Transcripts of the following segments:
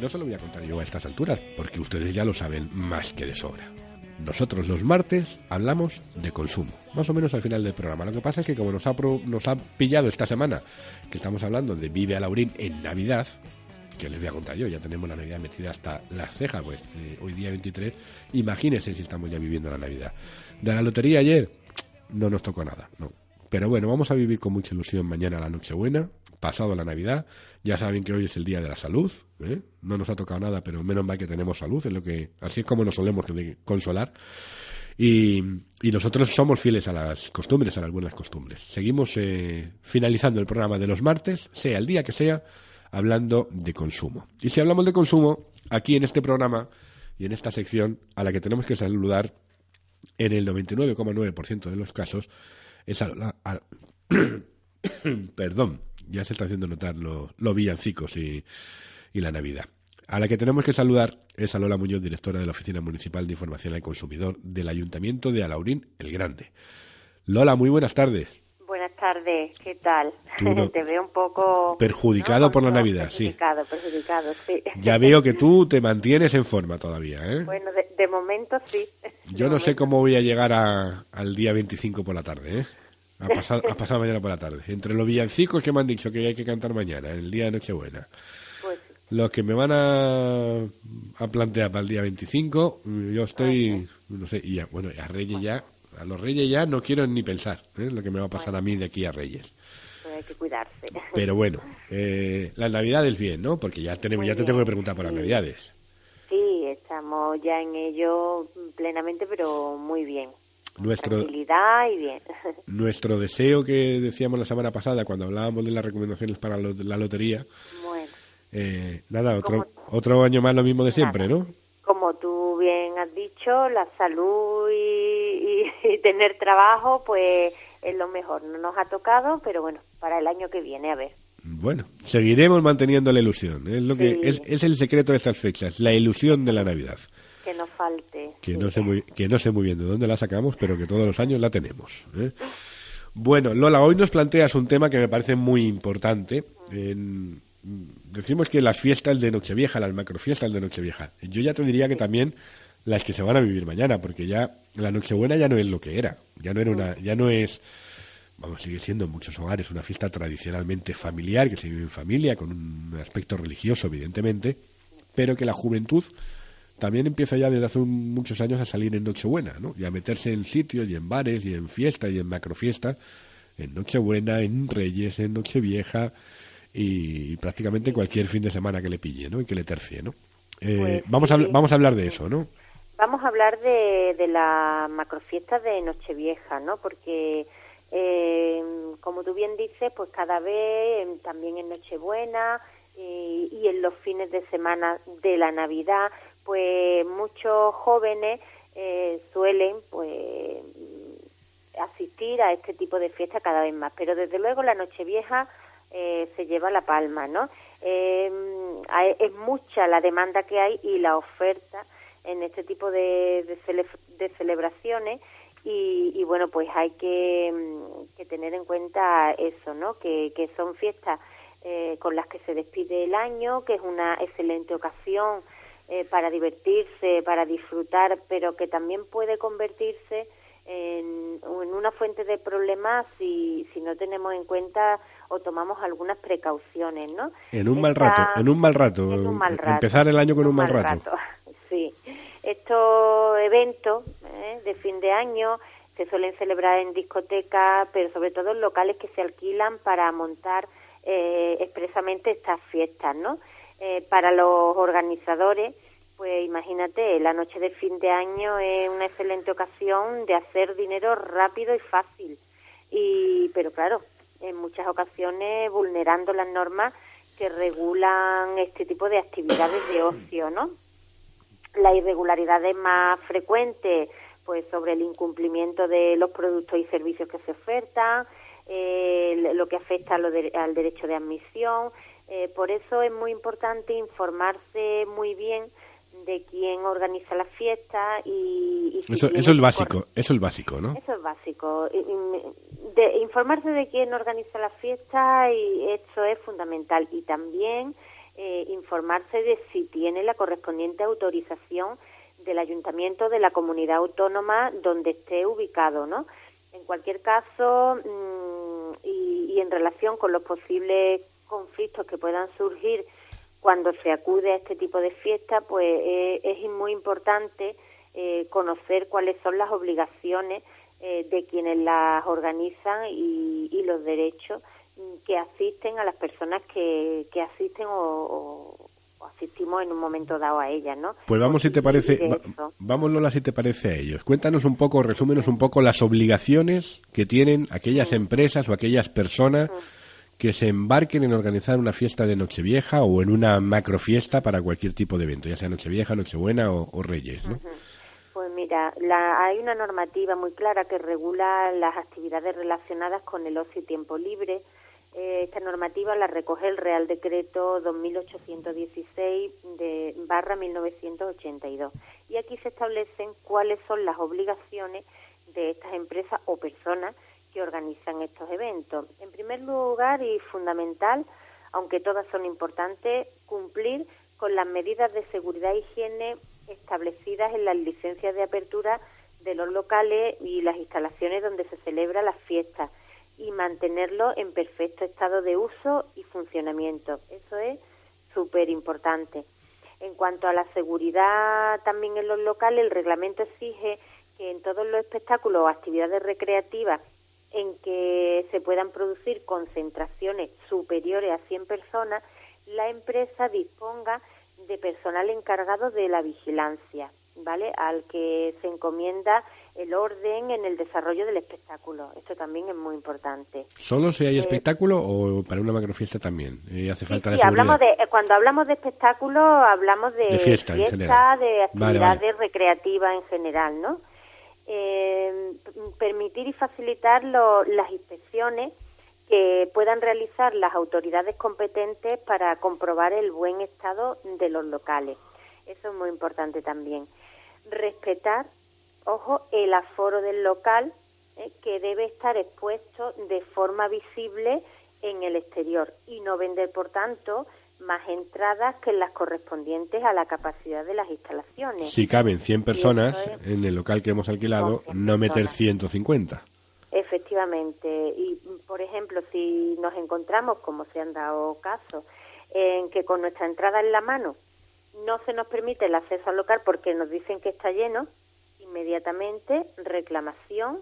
No se lo voy a contar yo a estas alturas, porque ustedes ya lo saben más que de sobra. Nosotros los martes hablamos de consumo, más o menos al final del programa. Lo que pasa es que como nos ha, nos ha pillado esta semana, que estamos hablando de Vive a Laurín en Navidad, que les voy a contar yo, ya tenemos la Navidad metida hasta las cejas, pues eh, hoy día 23, imagínense si estamos ya viviendo la Navidad. De la lotería ayer, no nos tocó nada, no. Pero bueno, vamos a vivir con mucha ilusión mañana la Nochebuena, pasado la Navidad. Ya saben que hoy es el Día de la Salud. ¿eh? No nos ha tocado nada, pero menos mal que tenemos salud. Es lo que, así es como nos solemos consolar. Y, y nosotros somos fieles a las costumbres, a las buenas costumbres. Seguimos eh, finalizando el programa de los martes, sea el día que sea, hablando de consumo. Y si hablamos de consumo, aquí en este programa y en esta sección, a la que tenemos que saludar en el 99,9% de los casos, es a la- perdón, ya se está haciendo notar lo- los villancicos y, y la Navidad. A la que tenemos que saludar es a Lola Muñoz, directora de la Oficina Municipal de Información al Consumidor del Ayuntamiento de Alaurín el Grande. Lola, muy buenas tardes. Buenas tardes, ¿qué tal? No- Te veo un poco... Perjudicado ¿no? por la Navidad, sí. Perjudicado, perjudicado, sí. Ya veo que tú te mantienes en forma todavía, ¿eh? Bueno, de, de momento sí. Yo De no sé cómo voy a llegar a- al día 25 por la tarde, ¿eh? A pasar, a pasar mañana por la tarde. Entre los villancicos que me han dicho que hay que cantar mañana, el día de Nochebuena. Pues Los que me van a, a plantear para el día 25, yo estoy, no sé, y ya, bueno, a Reyes ya, a los Reyes ya no quiero ni pensar, ¿eh? Lo que me va a pasar a mí de aquí a Reyes. pues hay que cuidarse. Pero bueno, eh, las Navidades bien, ¿no? Porque ya tenemos, ya te tengo que preguntar por las. Navidades. Sí, estamos ya en ello plenamente, pero muy bien. Nuestro, Tranquilidad y bien. nuestro deseo que decíamos la semana pasada cuando hablábamos de las recomendaciones para lo- la lotería, Bueno, eh, nada, otro, otro año más lo mismo de siempre, ¿no? como tú bien has dicho, la salud y, y- y tener trabajo, pues es lo mejor. No nos ha tocado, pero bueno, para el año que viene, a ver. Bueno, seguiremos manteniendo la ilusión. Es lo que Sí. es, es el secreto de estas fechas, la ilusión de la Navidad. Que nos falte. Que no sé muy, que no sé muy bien de dónde la sacamos, pero que todos los años la tenemos. ¿eh? Bueno, Lola, hoy nos planteas un tema que me parece muy importante. En- decimos que las fiestas de Nochevieja, las macrofiestas de Nochevieja. Yo ya te diría que también las que se van a vivir mañana, porque ya la Nochebuena ya no es lo que era. Ya no era una, ya no es vamos, sigue siendo en muchos hogares una fiesta tradicionalmente familiar, que se vive en familia, con un aspecto religioso, evidentemente, pero que la juventud también empieza ya desde hace un- muchos años a salir en Nochebuena, ¿no? Y a meterse en sitios y en bares y en fiestas y en macrofiestas, en Nochebuena, en Reyes, en Nochevieja y, prácticamente cualquier fin de semana que le pille, ¿no? Y que le tercie, ¿no? Eh, Pues vamos, a, vamos a hablar de eso, ¿no? Vamos a hablar de, de la macrofiesta de Nochevieja, ¿no? Porque, eh, como tú bien dices, pues cada vez, eh, también en Nochebuena eh, y en los fines de semana de la Navidad, pues muchos jóvenes eh, suelen, pues, asistir a este tipo de fiestas cada vez más. Pero desde luego la Nochevieja eh, se lleva la palma, ¿no? Eh, es mucha la demanda que hay y la oferta en este tipo de, de, cele- de celebraciones y, y, bueno, pues hay que, que tener en cuenta eso, ¿no? Que, que son fiestas eh, con las que se despide el año, que es una excelente ocasión eh, para divertirse, para disfrutar, pero que también puede convertirse en, en una fuente de problemas si, si no tenemos en cuenta o tomamos algunas precauciones, ¿no? En un mal rato, en un mal rato. en un mal rato. Empezar el año con un mal rato. Sí. Estos eventos ¿eh? de fin de año se suelen celebrar en discotecas, pero sobre todo en locales que se alquilan para montar eh, expresamente estas fiestas, ¿no? Eh, para los organizadores, pues imagínate, la noche de fin de año es una excelente ocasión de hacer dinero rápido y fácil. Y, pero claro, en muchas ocasiones vulnerando las normas que regulan este tipo de actividades de ocio, ¿no? Las irregularidades más frecuentes, pues sobre el incumplimiento de los productos y servicios que se ofertan, eh, lo que afecta al derecho de admisión. Eh, por eso es muy importante informarse muy bien de quién organiza la fiesta y, eso, es el básico eso es el básico no eso es básico. De informarse de quién organiza la fiesta y eso es fundamental. Y también eh, informarse de si tiene la correspondiente autorización del ayuntamiento de la comunidad autónoma donde esté ubicado no en cualquier caso mm, y, y en relación con los posibles conflictos que puedan surgir cuando se acude a este tipo de fiesta, pues eh, es muy importante eh, conocer cuáles son las obligaciones eh, de quienes las organizan y, los derechos que asisten a las personas que, asisten o, asistimos en un momento dado a ellas, ¿no? Pues vamos si te parece, vamos Lola si te parece a ellos. Cuéntanos un poco, resúmenos un poco las obligaciones que tienen aquellas empresas o aquellas personas que se embarquen en organizar una fiesta de Nochevieja o en una macrofiesta para cualquier tipo de evento, ya sea Nochevieja, Nochebuena o, Reyes, ¿no? Pues mira, hay una normativa muy clara que regula las actividades relacionadas con el ocio y tiempo libre. Eh, esta normativa la recoge el Real Decreto 2816 de barra 1982 y aquí se establecen cuáles son las obligaciones de estas empresas o personas que organizan estos eventos. En primer lugar y fundamental, aunque todas son importantes, cumplir con las medidas de seguridad e higiene establecidas en las licencias de apertura de los locales y las instalaciones donde se celebra las fiestas y mantenerlo en perfecto estado de uso y funcionamiento. Eso es súper importante. En cuanto a la seguridad también en los locales, el reglamento exige que en todos los espectáculos o actividades recreativas en que se puedan producir concentraciones superiores a 100 personas, la empresa disponga de personal encargado de la vigilancia, ¿vale? Al que se encomienda el orden en el desarrollo del espectáculo. Esto también es muy importante. ¿Solo si hay eh, espectáculo o para una macrofiesta también? Eh, hace falta sí, hablamos de, eh, cuando hablamos de espectáculo hablamos de, fiesta, de actividades recreativas en general, ¿no? Eh, permitir y facilitar las inspecciones que puedan realizar las autoridades competentes para comprobar el buen estado de los locales. Eso es muy importante también. Respetar, ojo, el aforo del local eh, que debe estar expuesto de forma visible en el exterior y no vender, por tanto, más entradas que las correspondientes a la capacidad de las instalaciones. Si caben 100 personas en el local que hemos alquilado, no meter 150. Efectivamente. Y, por ejemplo, si nos encontramos, como se han dado casos, en que con nuestra entrada en la mano no se nos permite el acceso al local porque nos dicen que está lleno, inmediatamente reclamación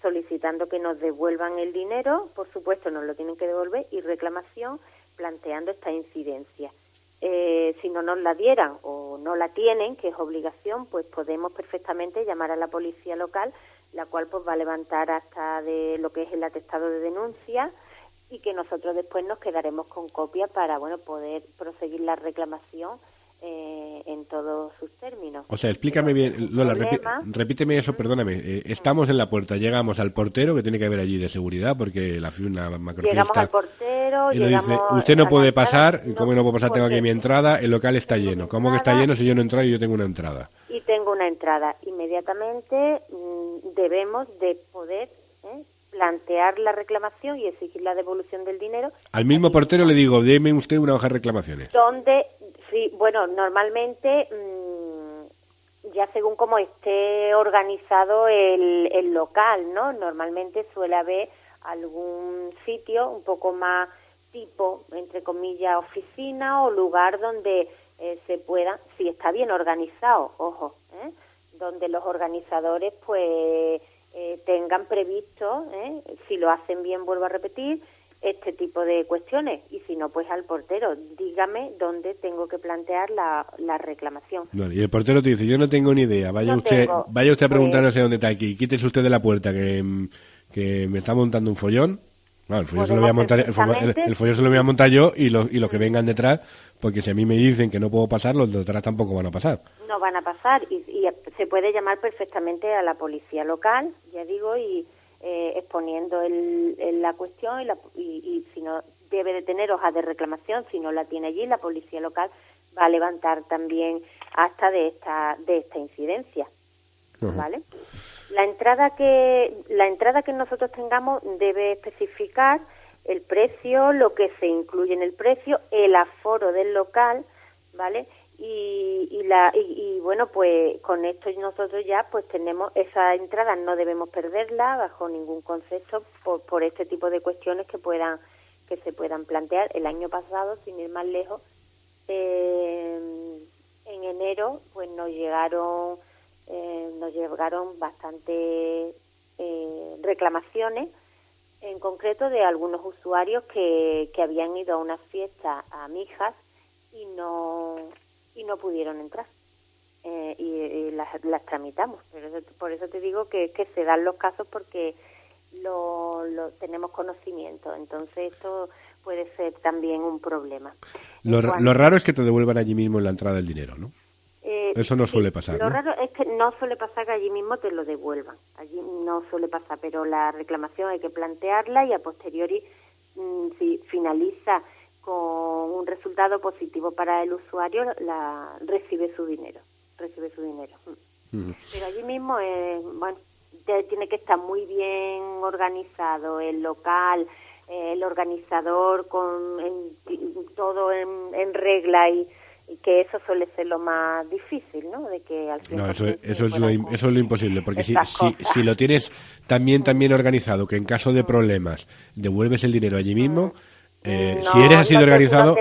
solicitando que nos devuelvan el dinero, por supuesto nos lo tienen que devolver, y reclamación planteando esta incidencia. Eh, si no nos la dieran o no la tienen, que es obligación, pues podemos perfectamente llamar a la policía local, la cual pues va a levantar hasta de lo que es el atestado de denuncia y que nosotros después nos quedaremos con copia para bueno poder proseguir la reclamación eh, en todos sus términos. O sea, explícame bien, Lola, repíteme eso, perdóname. Eh, estamos en la puerta, llegamos al portero que tiene que haber allí de seguridad porque la una macrofiesta. Llegamos al portero, y dice, usted no puede pasar, ¿cómo no puedo pasar? Tengo aquí mi entrada, el local está lleno. ¿Cómo que está lleno si yo no he entrado y yo tengo una entrada? Y tengo una entrada. Inmediatamente mm, debemos de poder ¿eh? plantear la reclamación y exigir la devolución del dinero. Al mismo portero le digo, deme usted una hoja de reclamaciones. Donde Sí, bueno, normalmente mm, ya según cómo esté organizado el, el local, ¿no? Normalmente suele haber algún sitio un poco más tipo, entre comillas, oficina o lugar donde eh, se pueda, si está bien organizado, ojo, ¿eh? donde los organizadores pues eh, tengan previsto, ¿eh? si lo hacen bien, vuelvo a repetir, este tipo de cuestiones. Y si no pues al portero dígame dónde tengo que plantear la, la reclamación. Y el portero te dice yo no tengo ni idea vaya usted vaya usted a preguntar sé dónde está aquí quítese usted de la puerta que, que me está montando un follón el follón, se lo voy a montar, el, se lo voy a montar yo y los, y los que vengan detrás, porque si a mí me dicen que no puedo pasar, los de detrás tampoco van a pasar. No van a pasar y, se puede llamar perfectamente a la policía local, ya digo, y eh, exponiendo el, la cuestión y, la, y, si no debe de tener hoja de reclamación, si no la tiene allí, la policía local va a levantar también hasta de esta, de esta incidencia. ¿Vale? La entrada que la entrada que nosotros tengamos debe especificar el precio, lo que se incluye en el precio, el aforo del local, ¿vale? Y, y, la, y, bueno, pues con esto nosotros ya pues tenemos esa entrada, no debemos perderla bajo ningún concepto por, por este tipo de cuestiones que puedan que se puedan plantear. El año pasado, sin ir más lejos, eh, en enero pues nos llegaron eh, nos llegaron bastante eh, reclamaciones en concreto de algunos usuarios que, que habían ido a una fiesta a Mijas y no y no pudieron entrar eh, y, las, las, tramitamos pero por eso te digo que, que se dan los casos porque lo, lo tenemos conocimiento entonces esto puede ser también un problema. Lo, raro es que te devuelvan allí mismo en la entrada el dinero, ¿no? Eh, Eso no suele pasar. Lo raro es que no suele pasar que allí mismo te lo devuelvan. Allí no suele pasar, pero la reclamación hay que plantearla y a posteriori, mm, si finaliza con un resultado positivo para el usuario, la recibe su dinero. Recibe su dinero. Mm. Pero allí mismo, eh, bueno, tiene que estar muy bien organizado el local, el organizador con todo en, regla y, que eso suele ser lo más difícil, ¿no? De que al no, eso, eso, es lo, eso es lo imposible, porque si, si, si, lo tienes también también organizado, que en caso de problemas devuelves el dinero allí mismo, eh, si eres así de organizado,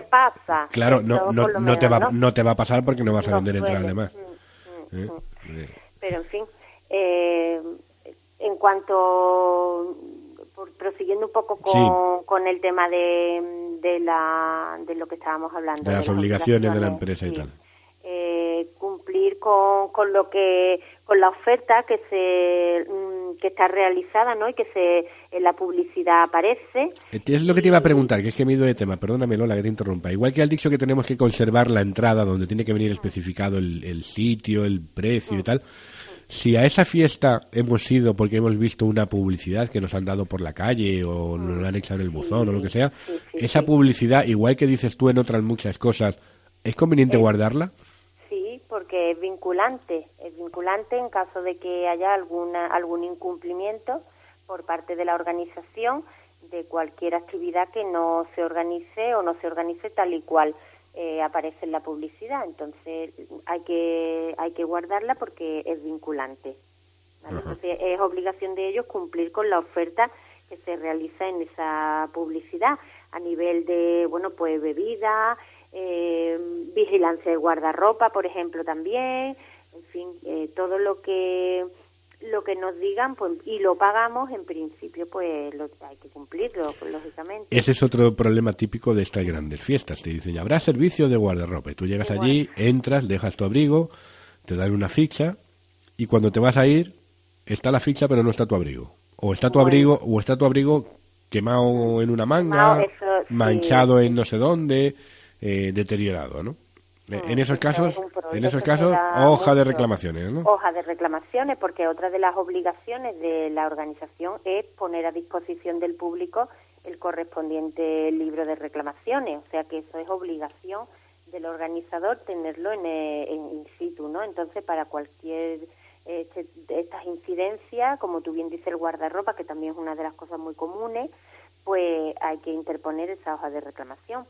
claro, no, no, no, te va, ¿no? te va a pasar porque no vas a vender entradas de más. Mm, mm, ¿Eh? Mm. Pero en fin, eh, en cuanto prosiguiendo un poco con, el tema de, de, la, de lo que estábamos hablando. De las, obligaciones, de la empresa y tal. Eh, cumplir con, con lo que con la oferta que se mm, que está realizada no y que se en la publicidad aparece. Eh, es lo que te iba a preguntar que es que me he ido de tema. Perdóname Lola que te interrumpa. Igual que al dicho que tenemos que conservar la entrada donde tiene que venir especificado el, el sitio el precio y mm. tal si a esa fiesta hemos ido porque hemos visto una publicidad que nos han dado por la calle o nos la han echado en el buzón o lo que sea, esa publicidad, igual que dices tú en otras muchas cosas, ¿es conveniente guardarla? Porque es vinculante, es vinculante en caso de que haya alguna, algún incumplimiento por parte de la organización de cualquier actividad que no se organice o no se organice tal y cual eh, aparece en la publicidad. Entonces hay que, hay que guardarla porque es vinculante. Entonces es obligación de ellos cumplir con la oferta que se realiza en esa publicidad a nivel de, bueno, pues bebida, eh, vigilancia de guardarropa, por ejemplo, también, en fin, eh, todo lo que lo que nos digan pues, y lo pagamos, en principio pues lo, hay que cumplirlo, lógicamente. Ese es otro problema típico de estas grandes fiestas. Te dicen, habrá servicio de guardarropa. Y tú llegas allí, entras, dejas tu abrigo, te dan una ficha y cuando te vas a ir está la ficha pero no está tu abrigo. O está tu abrigo o está tu abrigo quemado en una manga, manchado en no sé dónde, eh, deteriorado, ¿no? Eh, en esos casos, en esos casos, hoja de reclamaciones, ¿no? Hoja de reclamaciones, porque otra de las obligaciones de la organización es poner a disposición del público el correspondiente libro de reclamaciones, o sea que eso es obligación del organizador tenerlo en, eh, en in situ, ¿no? Entonces, para cualquier este, de estas incidencias, como tú bien dices, el guardarropa, que también es una de las cosas muy comunes, pues hay que interponer esa hoja de reclamación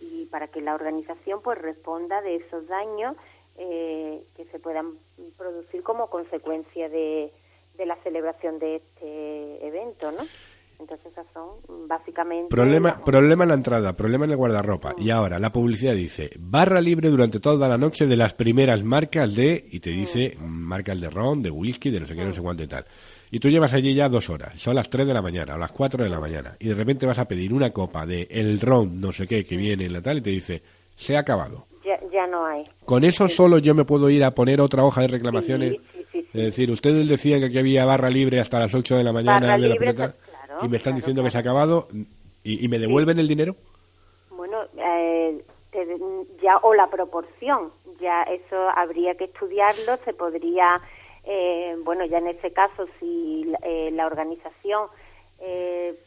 y para que la organización pues responda de esos daños eh, que se puedan producir como consecuencia de, de la celebración de este evento, ¿no? Entonces esas son básicamente... Problema, problema en la entrada, problema en el guardarropa. Y ahora la publicidad dice, barra libre durante toda la noche de las primeras marcas de, y te dice, marcas de ron, de whisky, de no sé qué, no sé cuánto y tal. Y tú llevas allí ya dos horas, son las tres de la mañana o las cuatro de la mañana, y de repente vas a pedir una copa de el ron, no sé qué, que viene en la tal, y te dice, se ha acabado. Ya, no hay. Con eso solo yo me puedo ir a poner otra hoja de reclamaciones. es decir, ustedes decían que aquí había barra libre hasta las ocho de la mañana. Barra libre, Y me están diciendo que se ha acabado y, me devuelven el dinero. Bueno, eh, ya o la proporción, ya eso habría que estudiarlo, se podría, eh, bueno, ya en ese caso si eh, la organización eh,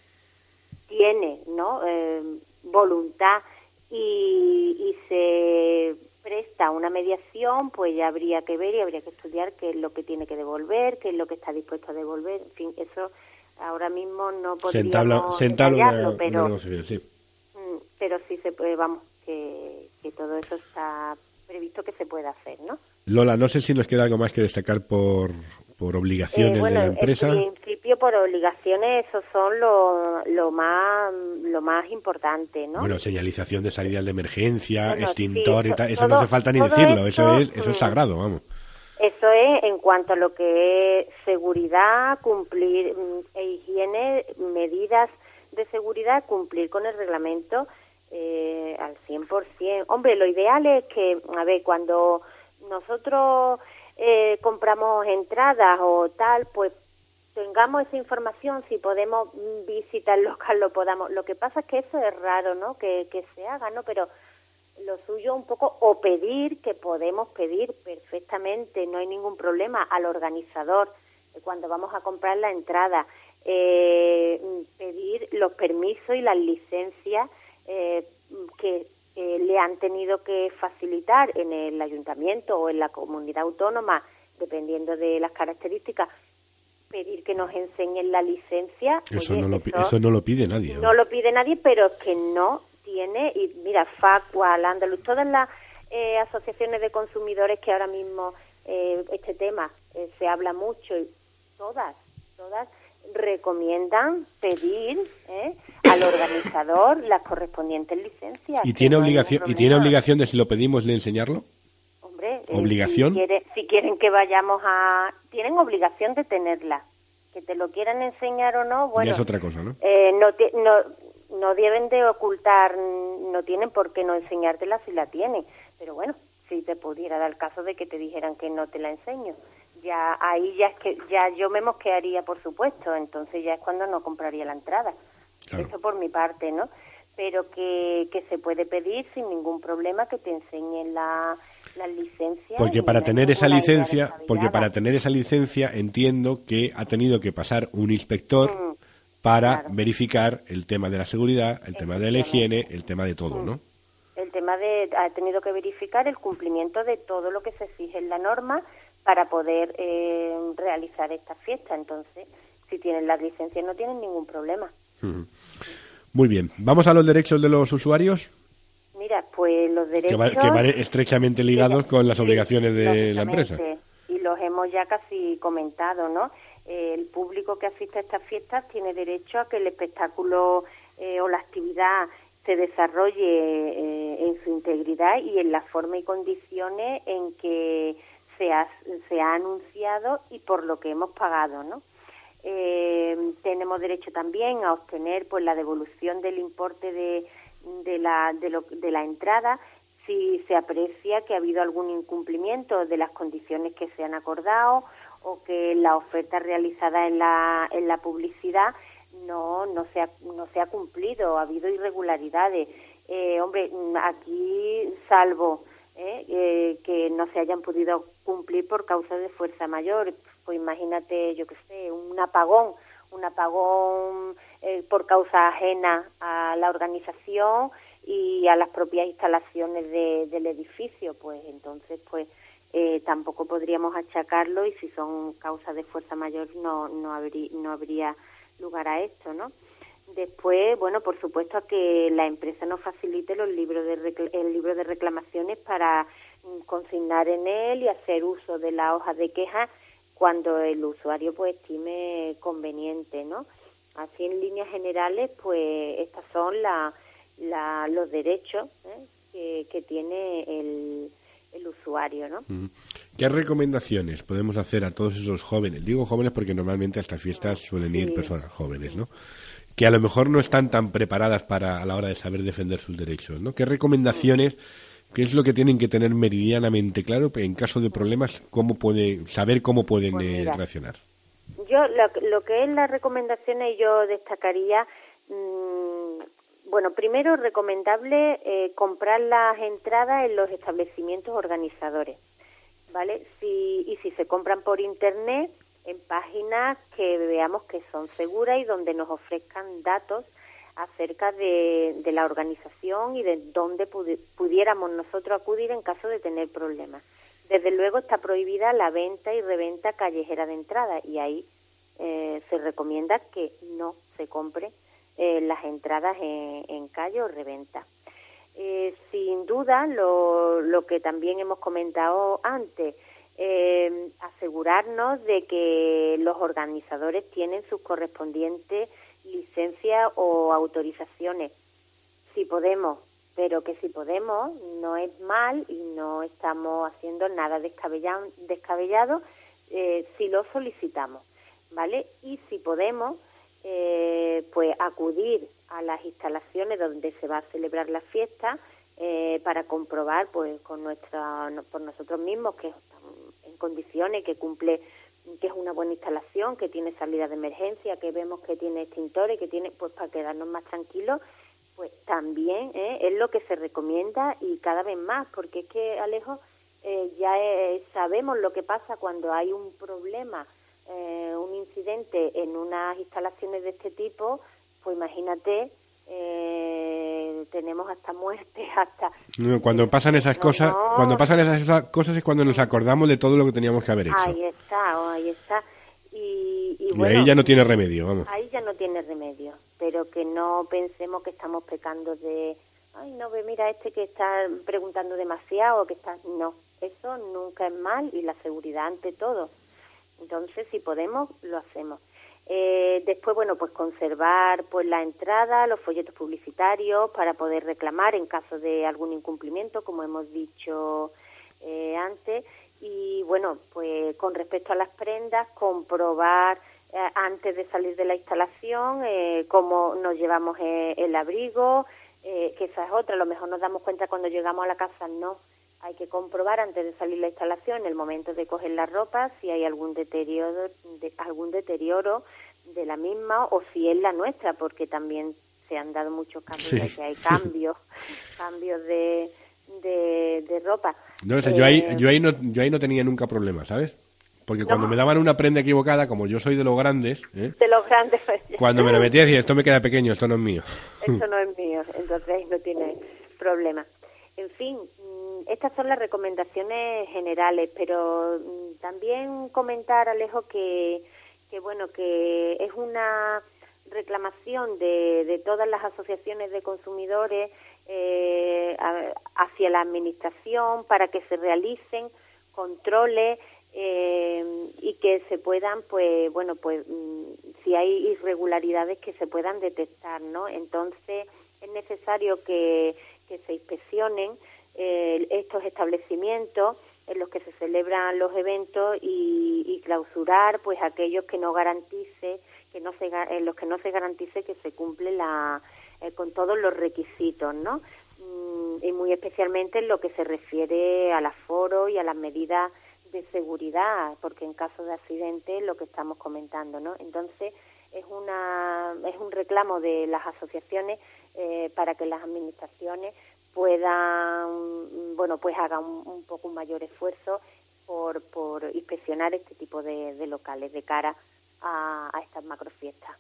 tiene, ¿no? voluntad y, y se presta una mediación, pues ya habría que ver y habría que estudiar qué es lo que tiene que devolver, qué es lo que está dispuesto a devolver, en fin, eso ahora mismo no podríamos se entabla, pero, sí. Mm, pero sí se puede, vamos, que, que todo eso está previsto que se pueda hacer, ¿no? Lola, no sé si nos queda algo más que destacar por, por obligaciones eh, de la empresa. En principio, por obligaciones, esos son lo, lo más lo más importante, ¿no? Bueno, señalización de salidas de emergencia, extintor y tal, eso, no hace falta ni decirlo, eso, es eso es mm. sagrado, vamos. Eso es en cuanto a lo que es seguridad, cumplir mm, e higiene, medidas de seguridad, cumplir con el reglamento eh, al 100%. Hombre, lo ideal es que, a ver, cuando nosotros eh, compramos entradas o tal, pues tengamos esa información, si podemos visitar el local, lo podamos. Lo que pasa es que eso es raro, ¿no? Que, que se haga, ¿no? Pero lo suyo un poco, o pedir, que podemos pedir perfectamente, no hay ningún problema, al organizador, cuando vamos a comprar la entrada, eh, pedir los permisos y las licencias eh, que le han tenido que facilitar en el ayuntamiento o en la comunidad autónoma, dependiendo de las características, pedir que nos enseñen la licencia. Eso, no, lo, eso, no lo pide nadie. ¿no? lo pide nadie, pero es que no tiene, y mira, Facua, Andaluz, todas las eh, asociaciones de consumidores que ahora mismo eh, este tema eh, se habla mucho, y todas, todas recomiendan pedir ¿eh? al organizador las correspondientes licencias. ¿Y tiene obligación y tiene obligación de si lo pedimos de enseñarlo? Hombre, eh, obligación. Si, quieren que vayamos a tienen obligación de tenerla. Que te lo quieran enseñar o no, bueno. Ya es otra cosa, ¿no? Eh, no, no no deben de ocultar, no tienen por qué no enseñártela si la tienen. Pero bueno, si te pudiera dar el caso de que te dijeran que no te la enseño ya ahí ya es que ya yo me mosquearía por supuesto entonces ya es cuando no compraría la entrada. Eso por mi parte no pero que, que se puede pedir sin ningún problema que te enseñen la, la licencia porque para tener esa licencia porque para tener esa licencia entiendo que ha tenido que pasar un inspector mm, para verificar el tema de la seguridad el tema de la higiene el tema de todo no el tema de ha tenido que verificar el cumplimiento de todo lo que se exige en la norma para poder eh, realizar esta fiesta. Entonces, si tienen las licencias no tienen ningún problema. Muy bien. ¿Vamos a los derechos de los usuarios? Mira, pues los derechos... Que van, estrechamente ligados con las obligaciones de la empresa. Y los hemos ya casi comentado, ¿no? El público que asiste a estas fiestas tiene derecho a que el espectáculo eh, o la actividad se desarrolle eh, en su integridad y en la forma y condiciones en que se ha, se ha anunciado y por lo que hemos pagado, ¿no? Eh, tenemos derecho también a obtener pues la devolución del importe de, de, la, de, lo, de la entrada si se aprecia que ha habido algún incumplimiento de las condiciones que se han acordado o que la oferta realizada en la, en la publicidad no, no, se ha, no se cumplido, ha habido irregularidades. Eh, hombre, aquí, salvo ¿eh? eh, que no se hayan podido cumplir por causa de fuerza mayor. Pues imagínate, yo qué sé, un apagón, un apagón eh, por causa ajena a la organización y a las propias instalaciones del edificio, pues entonces, pues eh, tampoco podríamos achacarlo y si son causas de fuerza mayor no no habría no habría lugar a esto, ¿no? Después, bueno, por supuesto que la empresa nos facilite los libros de el libro de reclamaciones para mm, consignar en él y hacer uso de la hoja de queja cuando el usuario pues estime conveniente, ¿no? Así en líneas generales, pues estos son la, los derechos ¿eh? que, que, tiene el, el usuario, ¿no? ¿Qué recomendaciones podemos hacer a todos esos jóvenes? Digo jóvenes porque normalmente a estas fiestas suelen ir personas jóvenes, ¿no? que a lo mejor no están tan preparadas para a la hora de saber defender sus derechos, ¿no? ¿Qué recomendaciones, qué es lo que tienen que tener meridianamente claro en caso de problemas, cómo puede saber cómo pueden pues eh, reaccionar? yo lo, que es las recomendaciones yo destacaría, mm, bueno, primero recomendable eh, comprar las entradas en los establecimientos organizadores, ¿vale? Si, y si se compran por internet, en páginas que veamos que son seguras y donde nos ofrezcan datos acerca de, la organización y de dónde pudiéramos nosotros acudir en caso de tener problemas. Desde luego está prohibida la venta y reventa callejera de entrada y ahí eh, se recomienda que no se compre eh, las entradas en, calle o reventa. Eh, sin duda, lo, lo que también hemos comentado antes, asegurarnos de que los organizadores tienen sus correspondientes licencias o autorizaciones, si podemos, pero que si podemos no es mal y no estamos haciendo nada descabellado, descabellado eh, si lo solicitamos, ¿vale? Y si podemos, eh, pues acudir a las instalaciones donde se va a celebrar la fiesta eh, para comprobar, pues con nuestra, por nosotros mismos que en condiciones, que cumple que es una buena instalación, que tiene salida de emergencia, que vemos que tiene extintores, que tiene, pues para quedarnos más tranquilos, pues también ¿eh? es lo que se recomienda y cada vez más, porque es que Alejo eh, ya sabemos lo que pasa cuando hay un problema, eh, un incidente en unas instalaciones de este tipo, pues imagínate eh, tenemos hasta muerte, hasta... Cuando pasan esas cosas, cuando pasan esas cosas es cuando nos acordamos de todo lo que teníamos que haber hecho. Ahí está, oh, ahí está. Y, ahí ya no tiene remedio, vamos. Ahí ya no tiene remedio, pero que no pensemos que estamos pecando de, ay, no, ve, mira este que está preguntando demasiado, que está... No, eso nunca es mal y la seguridad ante todo. Entonces, si podemos, lo hacemos. Eh, después, bueno, pues conservar pues la entrada, los folletos publicitarios para poder reclamar en caso de algún incumplimiento, como hemos dicho eh, antes. Y bueno, pues con respecto a las prendas, comprobar eh, antes de salir de la instalación cómo nos llevamos el abrigo, que esa es otra. A lo mejor nos damos cuenta cuando llegamos a la casa, no hay que comprobar antes de salir la instalación, en el momento de coger la ropa, si hay algún deterioro, de, algún deterioro de la misma o si es la nuestra, porque también se han dado muchos cambios, que hay cambios, cambios de, de, ropa. No, yo, ahí, eh, yo, ahí no, yo ahí no tenía nunca problema, ¿sabes? Porque cuando me daban una prenda equivocada, como yo soy de los grandes, ¿eh? de los grandes, pues, cuando me lo metía decía, esto me queda pequeño, esto no es mío. Esto no es mío, entonces no tiene problema. En fin, estas son las recomendaciones generales, pero mm, también comentar, Alejo, que, que bueno, que es una reclamación de, de todas las asociaciones de consumidores eh, hacia la administración para que se realicen controles eh, y que se puedan, pues, bueno, pues, mm, si hay irregularidades que se puedan detectar, ¿no? Entonces es necesario que, que se inspeccionen eh, estos establecimientos en los que se celebran los eventos y, clausurar pues aquellos que no garantice que no se en los que no se garantice que se cumple la eh, con todos los requisitos no mm, y muy especialmente en lo que se refiere al aforo y a las medidas de seguridad porque en caso de accidente lo que estamos comentando no entonces es una es un reclamo de las asociaciones eh, para que las administraciones puedan, bueno, pues hagan un, poco un mayor esfuerzo por, por inspeccionar este tipo de, locales de cara a, estas macrofiestas.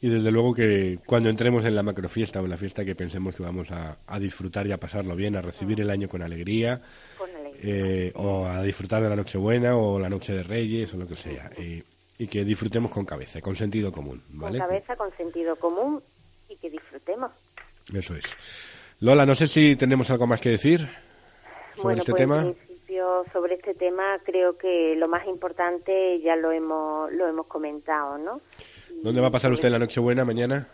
Y desde luego que cuando entremos en la macrofiesta o en la fiesta que pensemos que vamos a, disfrutar y a pasarlo bien, a recibir el año con alegría, eh, o a disfrutar de la Nochebuena o la Noche de Reyes o lo que sea. y que disfrutemos con cabeza, con sentido común. ¿vale? Con cabeza, con sentido común que disfrutemos. Eso es. Lola, no sé si tenemos algo más que decir sobre este pues, tema. En principio, sobre este tema creo que lo más importante ya lo hemos lo hemos comentado, ¿no? ¿Dónde va a pasar usted la Nochebuena mañana?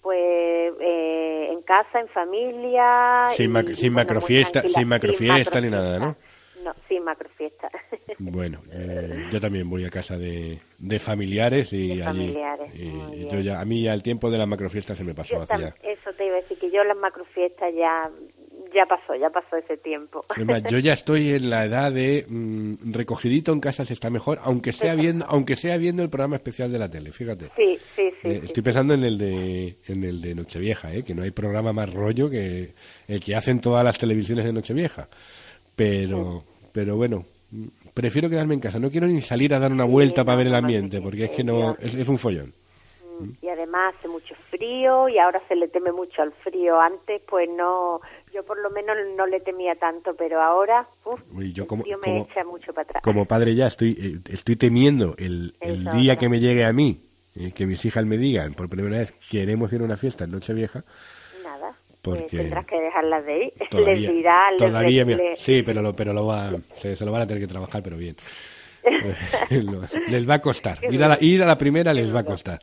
Pues eh, en casa, en familia. Sin, sin macrofiesta, sin macrofiesta ni nada, ¿no? No, sin macrofiesta. Bueno, eh, yo también voy a casa de, de familiares y allí. y yo ya, a mí ya el tiempo de la macrofiesta se me pasó hacia. Eso te iba a decir, que yo las macrofiestas ya ya pasó, ya pasó ese tiempo. Además, yo ya estoy en la edad de mm, recogidito en casa se está mejor, aunque sea viendo, aunque sea viendo el programa especial de la tele, fíjate. Sí, sí, sí. Eh, estoy pensando en el de en el de Nochevieja, ¿eh? que no hay programa más rollo que el que hacen todas las televisiones de Nochevieja. Pero, pero bueno, mm, prefiero quedarme en casa. No quiero ni salir a dar una vuelta para ver el ambiente, porque es que no es un follón y además hace mucho frío y ahora se le teme mucho al frío. Antes, pues no, yo por lo menos no le temía tanto, pero ahora, uf, yo como, el frío me echa mucho para atrás. Como padre ya estoy, eh, estoy temiendo el, el día que me llegue a mí, eh, que mis hijas me digan por primera vez queremos ir a una fiesta en Nochevieja. Porque tendrás que dejarlas de ir. Todavía, les dirá, todavía les, Sí, pero lo, pero lo va, se, se lo van a tener que trabajar, pero bien. les va a costar. Ir a, la, ir a la primera les va a costar.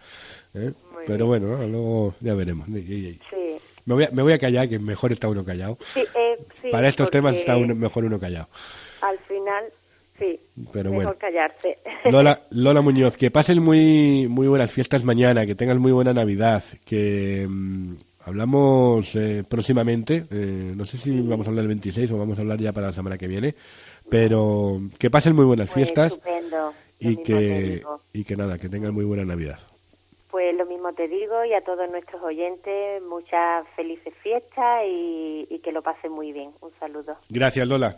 ¿eh? Pero bueno, luego ya veremos. Sí. Me, voy a, me voy a callar, que mejor está uno callado. Sí, eh, sí, Para estos temas está mejor uno callado. Al final, sí. Pero mejor bueno. callarse. Lola, Lola Muñoz, que pasen muy, muy buenas fiestas mañana, que tengan muy buena Navidad, que mmm, hablamos eh, próximamente, eh, no sé si vamos a hablar el 26 o vamos a hablar ya para la semana que viene, pero que pasen muy buenas Pues fiestas estupendo. y que, y que nada, que tengan muy buena Navidad. Pues lo mismo te digo y a todos nuestros oyentes muchas felices fiestas y, y que lo pasen muy bien. Un saludo. Gracias, Lola.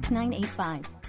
6985.